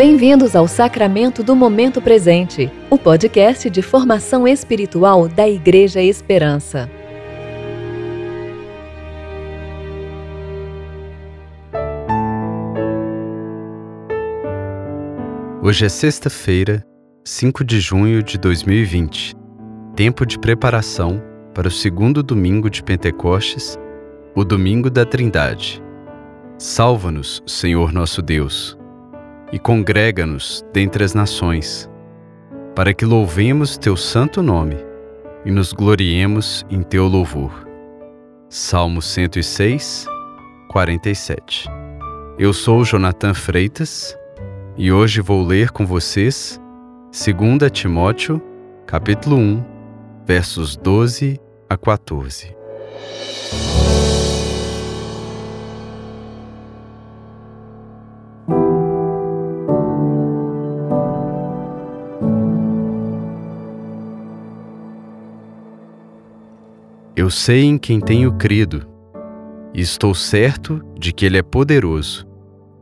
Bem-vindos ao Sacramento do Momento Presente, o podcast de formação espiritual da Igreja Esperança. Hoje é sexta-feira, 5 de junho de 2020, tempo de preparação para o segundo domingo de Pentecostes, o domingo da Trindade. Salva-nos, Senhor nosso Deus e congrega-nos dentre as nações, para que louvemos teu santo nome e nos gloriemos em teu louvor. Salmo 106, 47. Eu sou Jonathan Freitas e hoje vou ler com vocês 2 Timóteo, capítulo 1, versos 12 a 14. Eu sei em quem tenho crido, e estou certo de que Ele é poderoso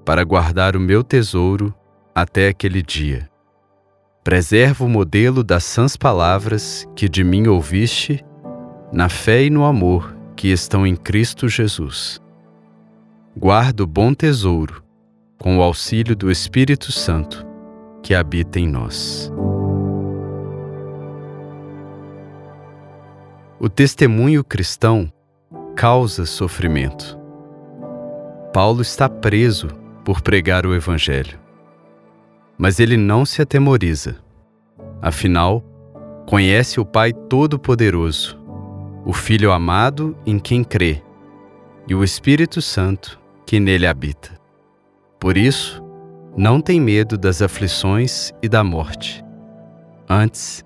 para guardar o meu tesouro até aquele dia. Preserva o modelo das sãs palavras que de mim ouviste, na fé e no amor que estão em Cristo Jesus. Guarda o bom tesouro, com o auxílio do Espírito Santo, que habita em nós. O testemunho cristão causa sofrimento. Paulo está preso por pregar o Evangelho. Mas ele não se atemoriza. Afinal, conhece o Pai Todo-Poderoso, o Filho amado em quem crê, e o Espírito Santo que nele habita. Por isso, não tem medo das aflições e da morte. Antes,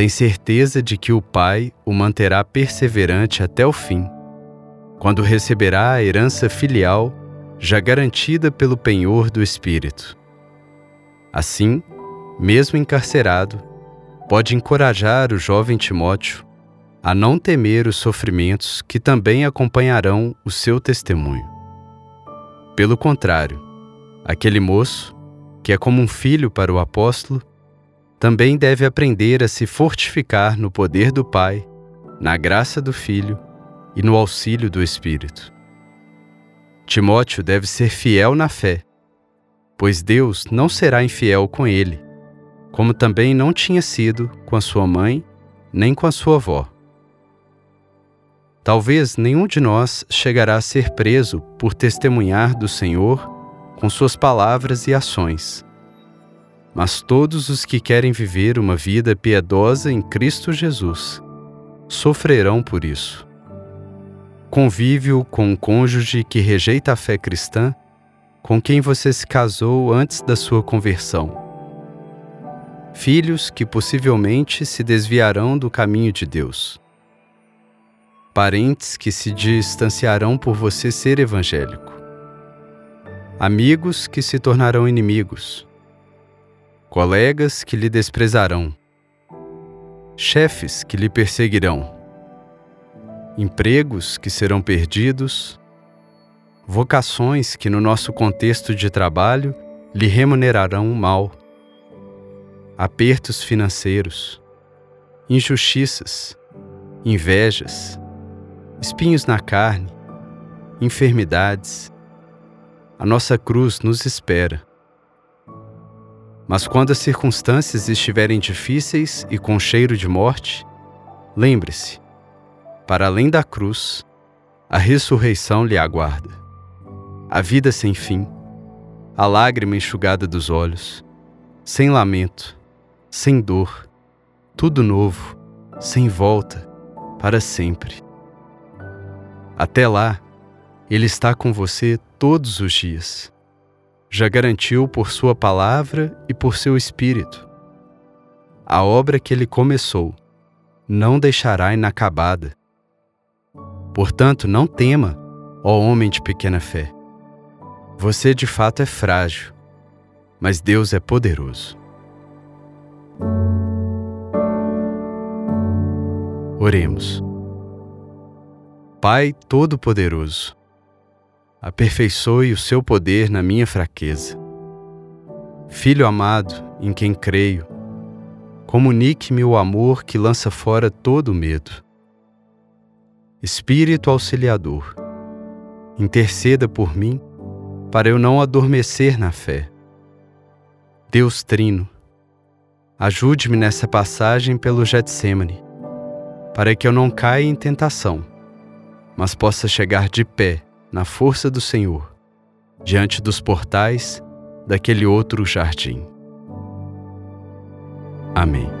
tem certeza de que o Pai o manterá perseverante até o fim, quando receberá a herança filial já garantida pelo penhor do Espírito. Assim, mesmo encarcerado, pode encorajar o jovem Timóteo a não temer os sofrimentos que também acompanharão o seu testemunho. Pelo contrário, aquele moço, que é como um filho para o apóstolo, também deve aprender a se fortificar no poder do Pai, na graça do Filho e no auxílio do Espírito. Timóteo deve ser fiel na fé, pois Deus não será infiel com ele, como também não tinha sido com a sua mãe nem com a sua avó. Talvez nenhum de nós chegará a ser preso por testemunhar do Senhor com suas palavras e ações mas todos os que querem viver uma vida piedosa em Cristo Jesus sofrerão por isso. Convívio com um cônjuge que rejeita a fé cristã, com quem você se casou antes da sua conversão. Filhos que possivelmente se desviarão do caminho de Deus. Parentes que se distanciarão por você ser evangélico. Amigos que se tornarão inimigos colegas que lhe desprezarão, chefes que lhe perseguirão, empregos que serão perdidos, vocações que no nosso contexto de trabalho lhe remunerarão mal, apertos financeiros, injustiças, invejas, espinhos na carne, enfermidades. A nossa cruz nos espera mas quando as circunstâncias estiverem difíceis e com cheiro de morte, lembre-se: para além da cruz, a ressurreição lhe aguarda. A vida sem fim, a lágrima enxugada dos olhos, sem lamento, sem dor, tudo novo, sem volta, para sempre. Até lá, Ele está com você todos os dias já garantiu por Sua palavra e por seu Espírito. A obra que Ele começou não deixará inacabada. Portanto, não tema, ó homem de pequena fé. Você de fato é frágil, mas Deus é poderoso. Oremos. Pai Todo-Poderoso, aperfeiçoe o seu poder na minha fraqueza. Filho amado, em quem creio, comunique-me o amor que lança fora todo medo. Espírito Auxiliador, interceda por mim para eu não adormecer na fé. Deus Trino, ajude-me nessa passagem pelo Getsemane, para que eu não caia em tentação, mas possa chegar de pé na força do Senhor, diante dos portais daquele outro jardim. Amém.